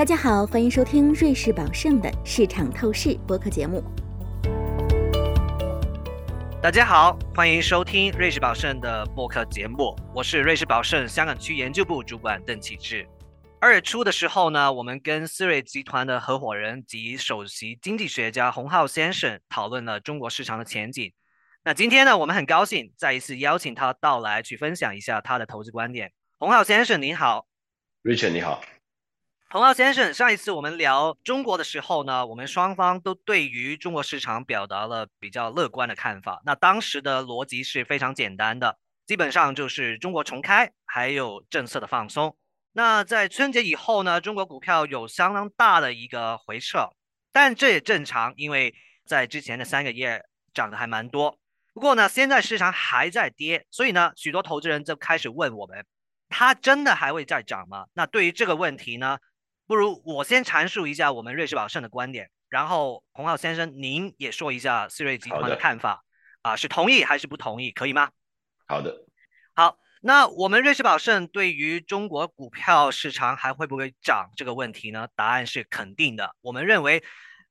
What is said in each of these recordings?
大家好，欢迎收听瑞士宝盛的市场透视播客节目。大家好，欢迎收听瑞士宝盛的播客节目，我是瑞士宝盛香港区研究部主管邓启志。二月初的时候呢，我们跟思睿集团的合伙人及首席经济学家洪浩先生讨论了中国市场的前景。那今天呢，我们很高兴再一次邀请他到来，去分享一下他的投资观点。洪浩先生，您好。Richard，你好。洪浩先生，上一次我们聊中国的时候呢，我们双方都对于中国市场表达了比较乐观的看法。那当时的逻辑是非常简单的，基本上就是中国重开，还有政策的放松。那在春节以后呢，中国股票有相当大的一个回撤，但这也正常，因为在之前的三个月涨得还蛮多。不过呢，现在市场还在跌，所以呢，许多投资人就开始问我们，它真的还会再涨吗？那对于这个问题呢？不如我先阐述一下我们瑞士宝盛的观点，然后洪浩先生您也说一下思瑞集团的看法，啊，是同意还是不同意，可以吗？好的，好，那我们瑞士宝盛对于中国股票市场还会不会涨这个问题呢？答案是肯定的。我们认为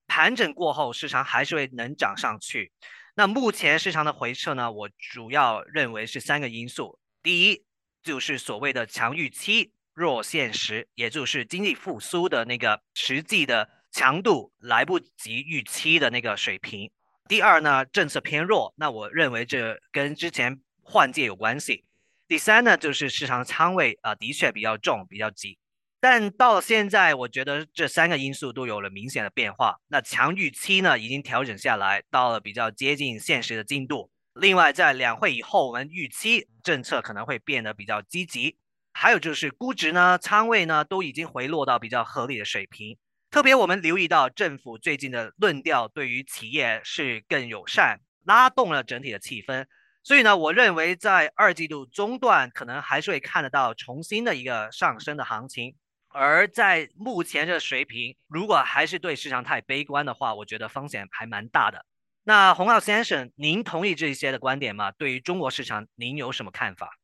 盘整过后市场还是会能涨上去。那目前市场的回撤呢，我主要认为是三个因素，第一就是所谓的强预期。弱现实，也就是经济复苏的那个实际的强度来不及预期的那个水平。第二呢，政策偏弱，那我认为这跟之前换届有关系。第三呢，就是市场仓位啊的确比较重，比较急。但到了现在，我觉得这三个因素都有了明显的变化。那强预期呢已经调整下来，到了比较接近现实的进度。另外，在两会以后，我们预期政策可能会变得比较积极。还有就是估值呢，仓位呢都已经回落到比较合理的水平。特别我们留意到政府最近的论调对于企业是更友善，拉动了整体的气氛。所以呢，我认为在二季度中段可能还是会看得到重新的一个上升的行情。而在目前这水平，如果还是对市场太悲观的话，我觉得风险还蛮大的。那洪浩先生，您同意这些的观点吗？对于中国市场，您有什么看法？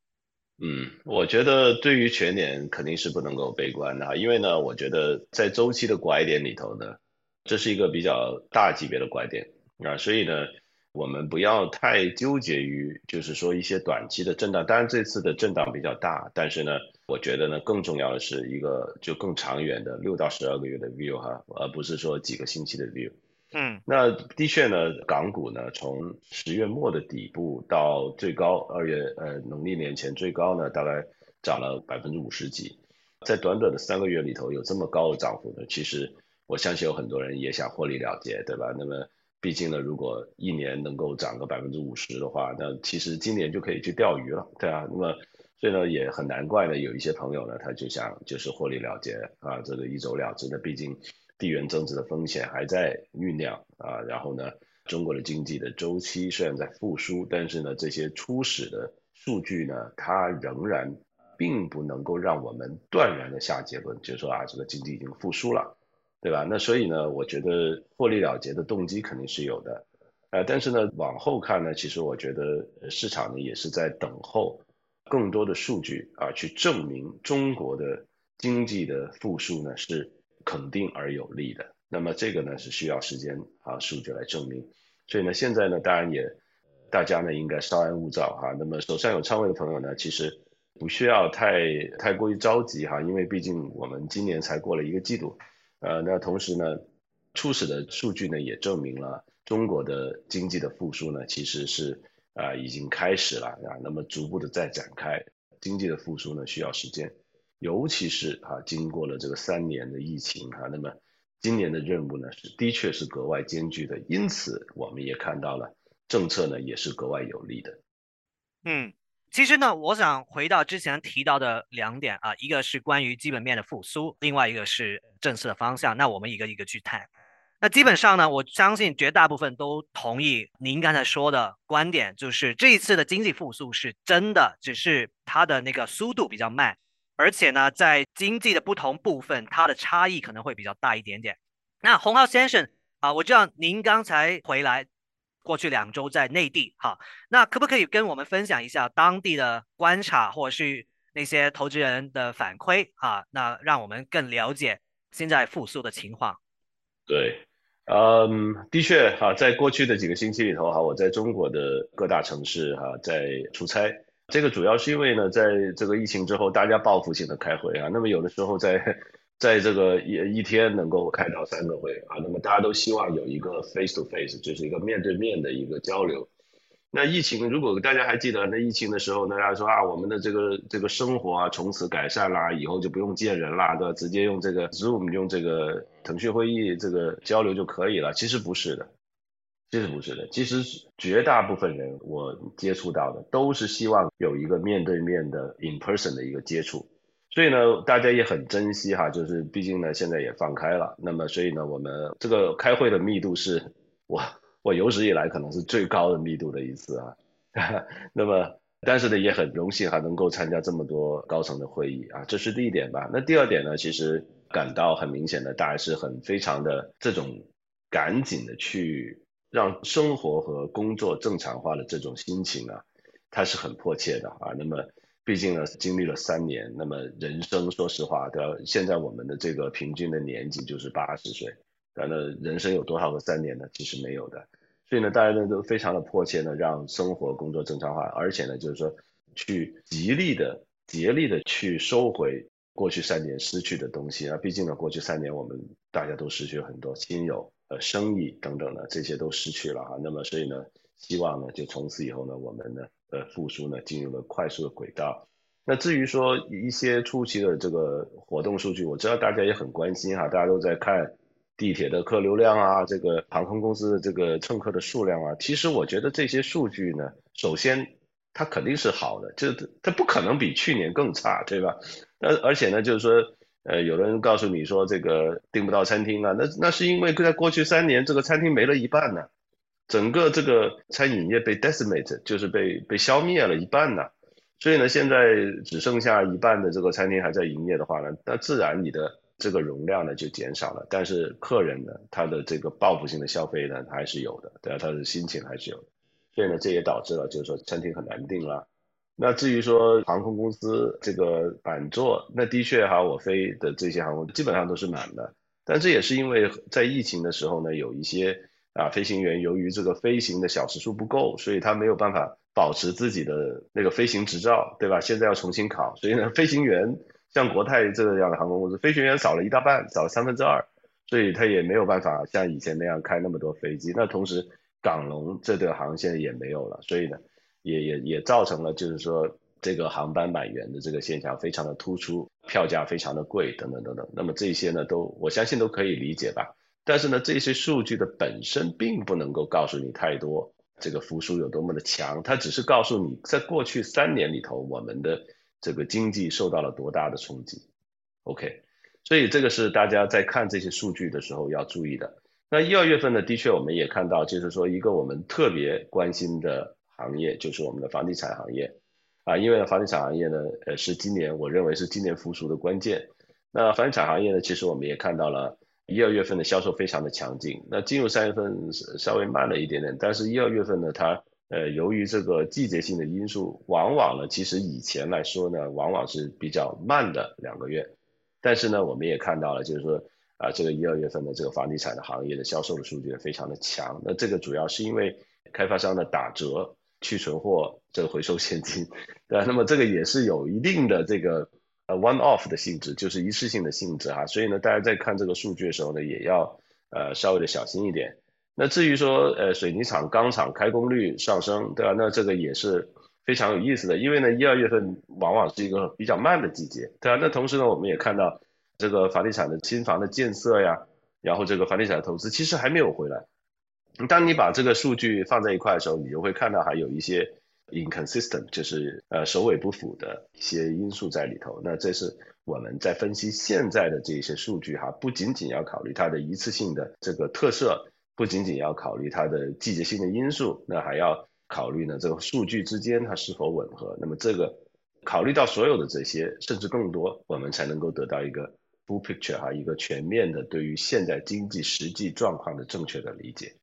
嗯，我觉得对于全年肯定是不能够悲观的，因为呢，我觉得在周期的拐点里头呢，这是一个比较大级别的拐点啊，所以呢，我们不要太纠结于就是说一些短期的震荡。当然这次的震荡比较大，但是呢，我觉得呢，更重要的是一个就更长远的六到十二个月的 view 哈，而不是说几个星期的 view。嗯，那的确呢，港股呢，从十月末的底部到最高二月呃农历年前最高呢，大概涨了百分之五十几，在短短的三个月里头有这么高的涨幅呢，其实我相信有很多人也想获利了结，对吧？那么毕竟呢，如果一年能够涨个百分之五十的话，那其实今年就可以去钓鱼了，对啊。那么所以呢，也很难怪呢，有一些朋友呢，他就想就是获利了结啊，这个一走了之的，毕竟。地缘政治的风险还在酝酿啊，然后呢，中国的经济的周期虽然在复苏，但是呢，这些初始的数据呢，它仍然并不能够让我们断然的下结论，就是说啊，这个经济已经复苏了，对吧？那所以呢，我觉得获利了结的动机肯定是有的，呃，但是呢，往后看呢，其实我觉得市场呢也是在等候更多的数据啊，去证明中国的经济的复苏呢是。肯定而有利的，那么这个呢是需要时间啊数据来证明，所以呢现在呢当然也大家呢应该稍安勿躁哈，那么手上有仓位的朋友呢其实不需要太太过于着急哈，因为毕竟我们今年才过了一个季度，呃那同时呢初始的数据呢也证明了中国的经济的复苏呢其实是啊已经开始了啊，那么逐步的在展开，经济的复苏呢需要时间。尤其是啊，经过了这个三年的疫情哈，那么今年的任务呢是的确是格外艰巨的，因此我们也看到了政策呢也是格外有利的。嗯，其实呢，我想回到之前提到的两点啊，一个是关于基本面的复苏，另外一个是政策的方向。那我们一个一个去谈。那基本上呢，我相信绝大部分都同意您刚才说的观点，就是这一次的经济复苏是真的，只是它的那个速度比较慢。而且呢，在经济的不同部分，它的差异可能会比较大一点点。那洪浩先生啊，我知道您刚才回来，过去两周在内地哈，那可不可以跟我们分享一下当地的观察，或者是那些投资人的反馈啊？那让我们更了解现在复苏的情况。对，嗯，的确哈，在过去的几个星期里头哈，我在中国的各大城市哈在出差。这个主要是因为呢，在这个疫情之后，大家报复性的开会啊，那么有的时候在在这个一一天能够开到三个会啊，那么大家都希望有一个 face to face，就是一个面对面的一个交流。那疫情，如果大家还记得那疫情的时候，大家说啊，我们的这个这个生活啊从此改善啦，以后就不用见人啦，对吧？直接用这个 Zoom 用这个腾讯会议这个交流就可以了。其实不是的，其实不是的。其实绝大部分人我接触到的都是希望有一个面对面的 in person 的一个接触。所以呢，大家也很珍惜哈，就是毕竟呢现在也放开了，那么所以呢，我们这个开会的密度是我。我有史以来可能是最高的密度的一次啊，那么但是呢也很荣幸还能够参加这么多高层的会议啊，这是第一点吧。那第二点呢，其实感到很明显的，大家是很非常的这种赶紧的去让生活和工作正常化的这种心情啊，它是很迫切的啊。那么毕竟呢经历了三年，那么人生说实话，对吧？现在我们的这个平均的年纪就是八十岁。那人生有多少个三年呢？其实没有的，所以呢，大家呢都非常的迫切呢，让生活工作正常化，而且呢，就是说去极力的、竭力的去收回过去三年失去的东西啊。毕竟呢，过去三年我们大家都失去了很多亲友、呃生意等等的，这些都失去了啊。那么，所以呢，希望呢，就从此以后呢，我们呢，呃，复苏呢，进入了快速的轨道。那至于说一些初期的这个活动数据，我知道大家也很关心哈，大家都在看。地铁的客流量啊，这个航空公司的这个乘客的数量啊，其实我觉得这些数据呢，首先它肯定是好的，就它不可能比去年更差，对吧？那而且呢，就是说，呃，有人告诉你说这个订不到餐厅啊，那那是因为在过去三年这个餐厅没了一半呢，整个这个餐饮业被 decimate，就是被被消灭了一半呢，所以呢，现在只剩下一半的这个餐厅还在营业的话呢，那自然你的。这个容量呢就减少了，但是客人呢，他的这个报复性的消费呢还是有的，对吧？他的心情还是有的，所以呢，这也导致了就是说餐厅很难订了。那至于说航空公司这个板座，那的确哈，我飞的这些航空基本上都是满的，但这也是因为在疫情的时候呢，有一些啊飞行员由于这个飞行的小时数不够，所以他没有办法保持自己的那个飞行执照，对吧？现在要重新考，所以呢，飞行员。像国泰这样的航空公司，飞行员少了一大半，少了三分之二，所以他也没有办法像以前那样开那么多飞机。那同时，港龙这个航线也没有了，所以呢，也也也造成了就是说这个航班满员的这个现象非常的突出，票价非常的贵，等等等等。那么这些呢，都我相信都可以理解吧。但是呢，这些数据的本身并不能够告诉你太多，这个复苏有多么的强，它只是告诉你在过去三年里头我们的。这个经济受到了多大的冲击？OK，所以这个是大家在看这些数据的时候要注意的。那一二月份呢，的确我们也看到，就是说一个我们特别关心的行业，就是我们的房地产行业啊，因为房地产行业呢，呃，是今年我认为是今年复苏的关键。那房地产行业呢，其实我们也看到了一二月份的销售非常的强劲。那进入三月份稍微慢了一点点，但是一二月份呢，它呃，由于这个季节性的因素，往往呢，其实以前来说呢，往往是比较慢的两个月。但是呢，我们也看到了，就是说啊，这个一二月份的这个房地产的行业的销售的数据非常的强。那这个主要是因为开发商的打折、去存货、这个回收现金，对吧？那么这个也是有一定的这个呃 one off 的性质，就是一次性的性质哈。所以呢，大家在看这个数据的时候呢，也要呃稍微的小心一点。那至于说，呃，水泥厂、钢厂开工率上升，对吧？那这个也是非常有意思的，因为呢，一二月份往往是一个比较慢的季节，对吧？那同时呢，我们也看到这个房地产的新房的建设呀，然后这个房地产的投资其实还没有回来。当你把这个数据放在一块的时候，你就会看到还有一些 inconsistent，就是呃首尾不符的一些因素在里头。那这是我们在分析现在的这些数据哈，不仅仅要考虑它的一次性的这个特色。不仅仅要考虑它的季节性的因素，那还要考虑呢这个数据之间它是否吻合。那么这个考虑到所有的这些，甚至更多，我们才能够得到一个 full picture 哈，一个全面的对于现在经济实际状况的正确的理解。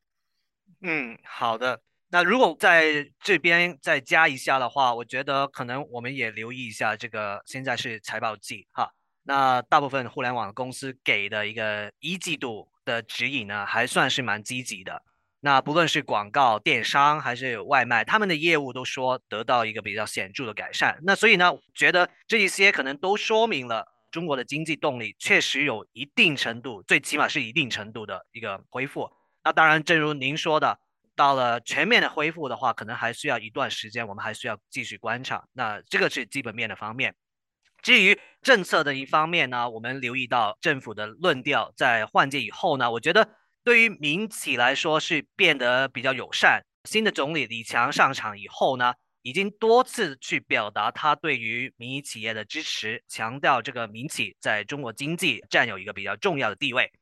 嗯，好的。那如果在这边再加一下的话，我觉得可能我们也留意一下这个现在是财报季哈。那大部分互联网公司给的一个一季度的指引呢，还算是蛮积极的。那不论是广告、电商还是外卖，他们的业务都说得到一个比较显著的改善。那所以呢，觉得这一些可能都说明了中国的经济动力确实有一定程度，最起码是一定程度的一个恢复。那当然，正如您说的，到了全面的恢复的话，可能还需要一段时间，我们还需要继续观察。那这个是基本面的方面。至于政策的一方面呢，我们留意到政府的论调在换届以后呢，我觉得。对于民企来说是变得比较友善。新的总理李强上场以后呢，已经多次去表达他对于民营企业的支持，强调这个民企在中国经济占有一个比较重要的地位。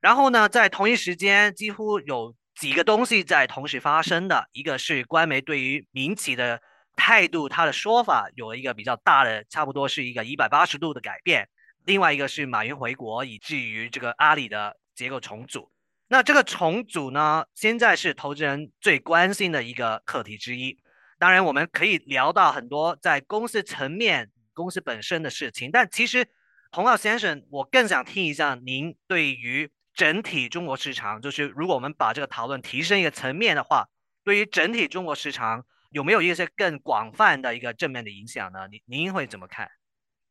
然后呢，在同一时间，几乎有几个东西在同时发生的，一个是官媒对于民企的态度，他的说法有了一个比较大的，差不多是一个一百八十度的改变。另外一个是马云回国，以至于这个阿里的结构重组。那这个重组呢，现在是投资人最关心的一个课题之一。当然，我们可以聊到很多在公司层面、公司本身的事情。但其实，洪浩先生，我更想听一下您对于整体中国市场，就是如果我们把这个讨论提升一个层面的话，对于整体中国市场有没有一些更广泛的一个正面的影响呢？您您会怎么看？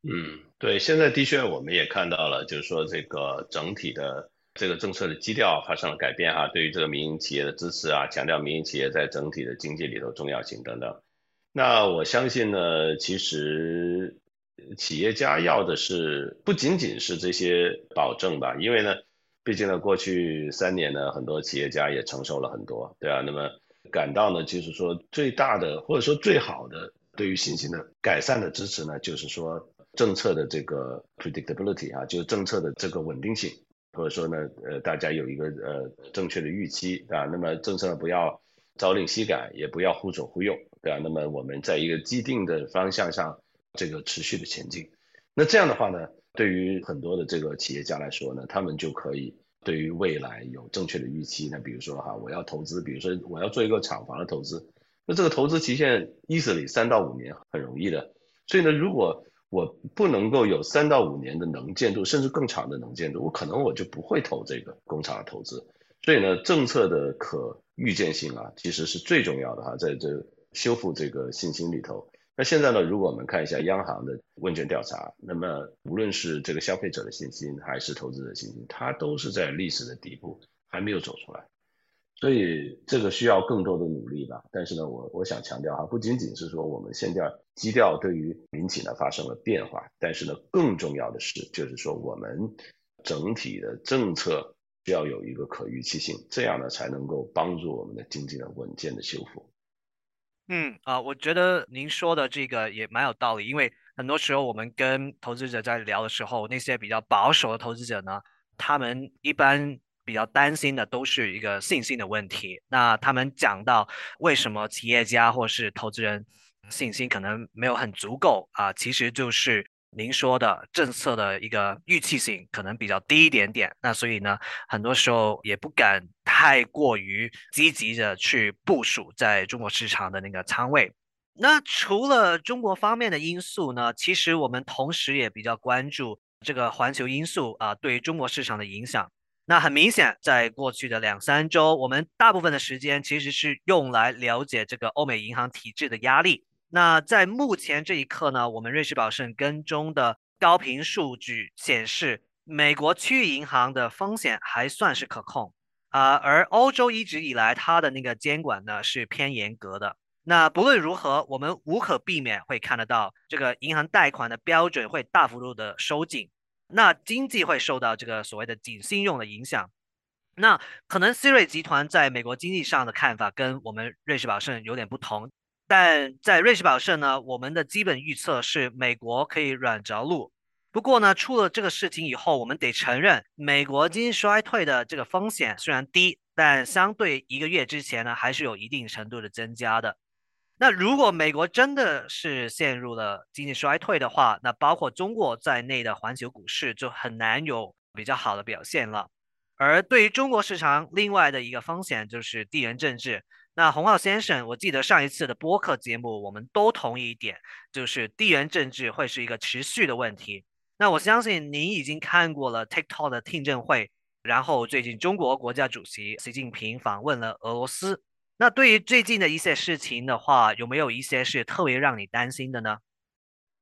嗯，对，现在的确我们也看到了，就是说这个整体的。这个政策的基调发生了改变哈，对于这个民营企业的支持啊，强调民营企业在整体的经济里头重要性等等。那我相信呢，其实企业家要的是不仅仅是这些保证吧，因为呢，毕竟呢，过去三年呢，很多企业家也承受了很多，对啊，那么感到呢，就是说最大的或者说最好的对于信心的改善的支持呢，就是说政策的这个 predictability 啊，就是政策的这个稳定性。或者说呢，呃，大家有一个呃正确的预期啊，那么政策不要朝令夕改，也不要忽左忽右，对吧？那么我们在一个既定的方向上，这个持续的前进。那这样的话呢，对于很多的这个企业家来说呢，他们就可以对于未来有正确的预期。那比如说哈，我要投资，比如说我要做一个厂房的投资，那这个投资期限意思里三到五年很容易的。所以呢，如果我不能够有三到五年的能见度，甚至更长的能见度，我可能我就不会投这个工厂的投资。所以呢，政策的可预见性啊，其实是最重要的哈，在这修复这个信心里头。那现在呢，如果我们看一下央行的问卷调查，那么无论是这个消费者的信心还是投资者信心，它都是在历史的底部，还没有走出来。所以这个需要更多的努力吧，但是呢，我我想强调哈，不仅仅是说我们现在基调对于民企呢发生了变化，但是呢，更重要的是就是说我们整体的政策需要有一个可预期性，这样呢才能够帮助我们的经济的稳健的修复。嗯啊，我觉得您说的这个也蛮有道理，因为很多时候我们跟投资者在聊的时候，那些比较保守的投资者呢，他们一般。比较担心的都是一个信心的问题。那他们讲到为什么企业家或是投资人信心可能没有很足够啊？其实就是您说的政策的一个预期性可能比较低一点点。那所以呢，很多时候也不敢太过于积极的去部署在中国市场的那个仓位。那除了中国方面的因素呢，其实我们同时也比较关注这个环球因素啊对中国市场的影响。那很明显，在过去的两三周，我们大部分的时间其实是用来了解这个欧美银行体制的压力。那在目前这一刻呢，我们瑞士宝盛跟踪的高频数据显示，美国区域银行的风险还算是可控啊，而欧洲一直以来它的那个监管呢是偏严格的。那不论如何，我们无可避免会看得到这个银行贷款的标准会大幅度的收紧。那经济会受到这个所谓的紧信用的影响，那可能 C 瑞集团在美国经济上的看法跟我们瑞士宝盛有点不同，但在瑞士宝盛呢，我们的基本预测是美国可以软着陆。不过呢，出了这个事情以后，我们得承认，美国经济衰退的这个风险虽然低，但相对一个月之前呢，还是有一定程度的增加的。那如果美国真的是陷入了经济衰退的话，那包括中国在内的环球股市就很难有比较好的表现了。而对于中国市场，另外的一个风险就是地缘政治。那洪浩先生，我记得上一次的播客节目，我们都同意一点，就是地缘政治会是一个持续的问题。那我相信您已经看过了 TikTok 的听证会，然后最近中国国家主席习近平访问了俄罗斯。那对于最近的一些事情的话，有没有一些是特别让你担心的呢？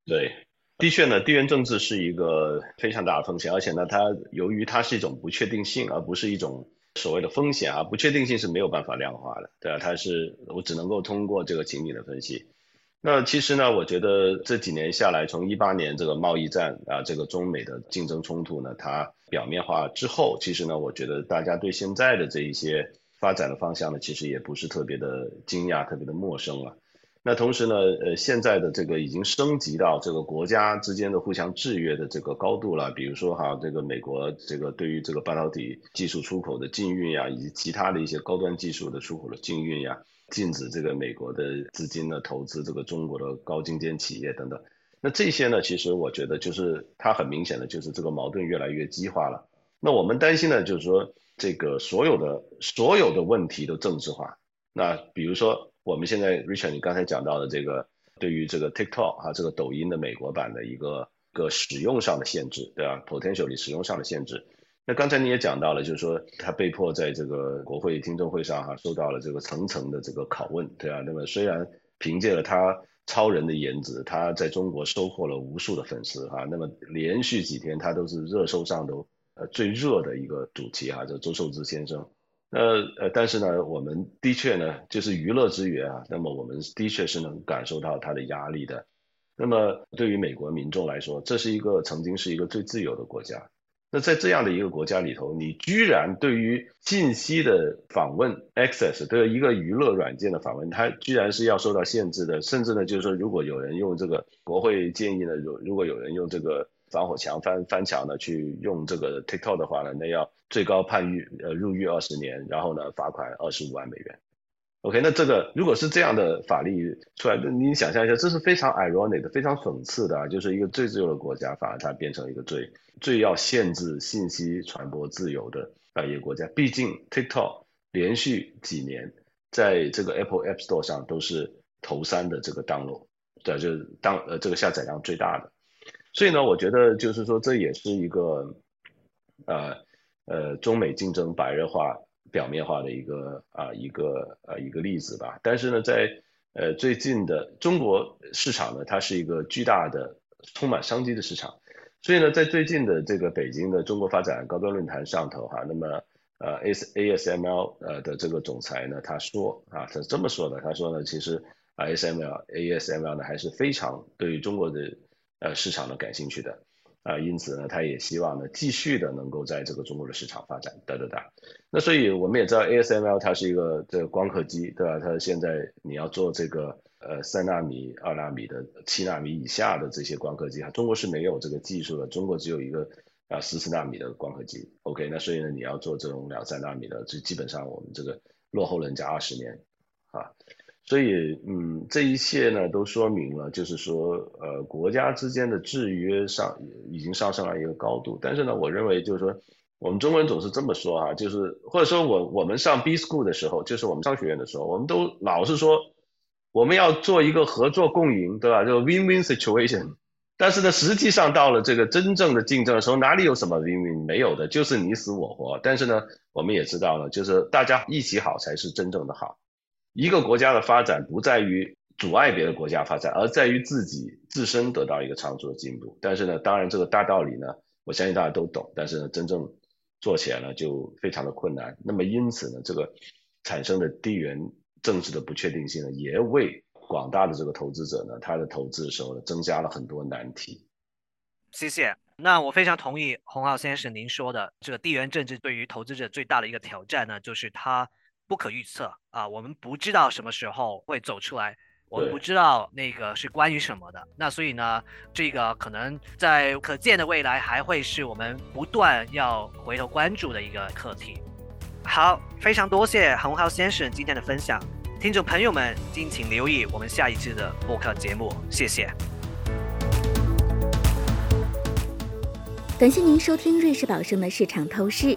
对，的确呢，地缘政治是一个非常大的风险，而且呢，它由于它是一种不确定性，而不是一种所谓的风险啊，不确定性是没有办法量化的，对啊，它是我只能够通过这个情景的分析。那其实呢，我觉得这几年下来，从一八年这个贸易战啊，这个中美的竞争冲突呢，它表面化之后，其实呢，我觉得大家对现在的这一些发展的方向呢，其实也不是特别的惊讶，特别的陌生了。那同时呢，呃，现在的这个已经升级到这个国家之间的互相制约的这个高度了。比如说哈，这个美国这个对于这个半导体技术出口的禁运呀，以及其他的一些高端技术的出口的禁运呀，禁止这个美国的资金呢投资这个中国的高精尖企业等等。那这些呢，其实我觉得就是它很明显的就是这个矛盾越来越激化了。那我们担心呢，就是说这个所有的所有的问题都政治化。那比如说。我们现在，Richard，你刚才讲到的这个，对于这个 TikTok 啊，这个抖音的美国版的一个个使用上的限制，对吧？Potentially 使用上的限制。那刚才你也讲到了，就是说他被迫在这个国会听证会上哈，受到了这个层层的这个拷问，对啊。那么虽然凭借了他超人的颜值，他在中国收获了无数的粉丝哈，那么连续几天他都是热搜上都呃最热的一个主题哈，就周受之先生。那呃，但是呢，我们的确呢，就是娱乐之源啊。那么我们的确是能感受到它的压力的。那么对于美国民众来说，这是一个曾经是一个最自由的国家。那在这样的一个国家里头，你居然对于信息的访问 access，对一个娱乐软件的访问，它居然是要受到限制的。甚至呢，就是说，如果有人用这个国会建议呢，如如果有人用这个。防火墙翻翻墙呢，去用这个 TikTok 的话呢，那要最高判狱呃入狱二十年，然后呢罚款二十五万美元。OK，那这个如果是这样的法律出来，你想象一下，这是非常 ironic 的，非常讽刺的啊！就是一个最自由的国家，反而它变成一个最最要限制信息传播自由的啊一个国家。毕竟 TikTok 连续几年在这个 Apple App Store 上都是头三的这个 download，对，就是当呃这个下载量最大的。所以呢，我觉得就是说，这也是一个，呃，呃，中美竞争白热化、表面化的一个啊一个呃一个例子吧。但是呢，在呃最近的中国市场呢，它是一个巨大的、充满商机的市场。所以呢，在最近的这个北京的中国发展高端论坛上头哈，那么呃，A S A S M L 呃的这个总裁呢，他说啊，他是这么说的，他说呢，其实 ASML ASML 呢还是非常对于中国的。呃，市场呢感兴趣的，啊，因此呢，他也希望呢继续的能够在这个中国的市场发展，哒哒哒。那所以我们也知道，ASML 它是一个这个光刻机，对吧？它现在你要做这个呃三纳米、二纳米的、七纳米以下的这些光刻机，哈，中国是没有这个技术的，中国只有一个啊十四纳米的光刻机。OK，那所以呢，你要做这种两三纳米的，就基本上我们这个落后人家二十年，啊。所以，嗯，这一切呢，都说明了，就是说，呃，国家之间的制约上已经上升了一个高度。但是呢，我认为就是说，我们中国人总是这么说啊，就是或者说我我们上 B school 的时候，就是我们商学院的时候，我们都老是说我们要做一个合作共赢，对吧？就 win-win situation。但是呢，实际上到了这个真正的竞争的时候，哪里有什么 win-win？没有的，就是你死我活。但是呢，我们也知道了，就是大家一起好才是真正的好。一个国家的发展不在于阻碍别的国家发展，而在于自己自身得到一个长足的进步。但是呢，当然这个大道理呢，我相信大家都懂。但是呢，真正做起来呢，就非常的困难。那么因此呢，这个产生的地缘政治的不确定性呢，也为广大的这个投资者呢，他的投资的时候呢，增加了很多难题。谢谢。那我非常同意洪浩先生您说的，这个地缘政治对于投资者最大的一个挑战呢，就是它。不可预测啊，我们不知道什么时候会走出来，我们不知道那个是关于什么的。那所以呢，这个可能在可见的未来还会是我们不断要回头关注的一个课题。好，非常多谢洪浩先生今天的分享，听众朋友们敬请留意我们下一次的播客节目，谢谢。感谢您收听瑞士宝盛的市场透视。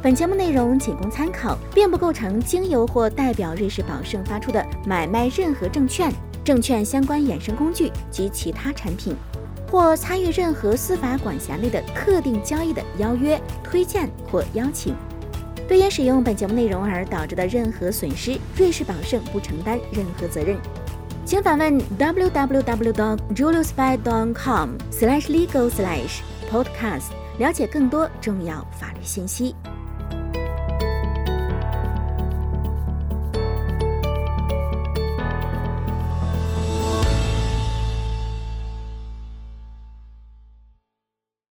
本节目内容仅供参考，并不构成经由或代表瑞士宝盛发出的买卖任何证券、证券相关衍生工具及其他产品，或参与任何司法管辖内的特定交易的邀约、推荐或邀请。对因使用本节目内容而导致的任何损失，瑞士宝盛不承担任何责任。请访问 www.juliusby.com/legal/podcast，了解更多重要法律信息。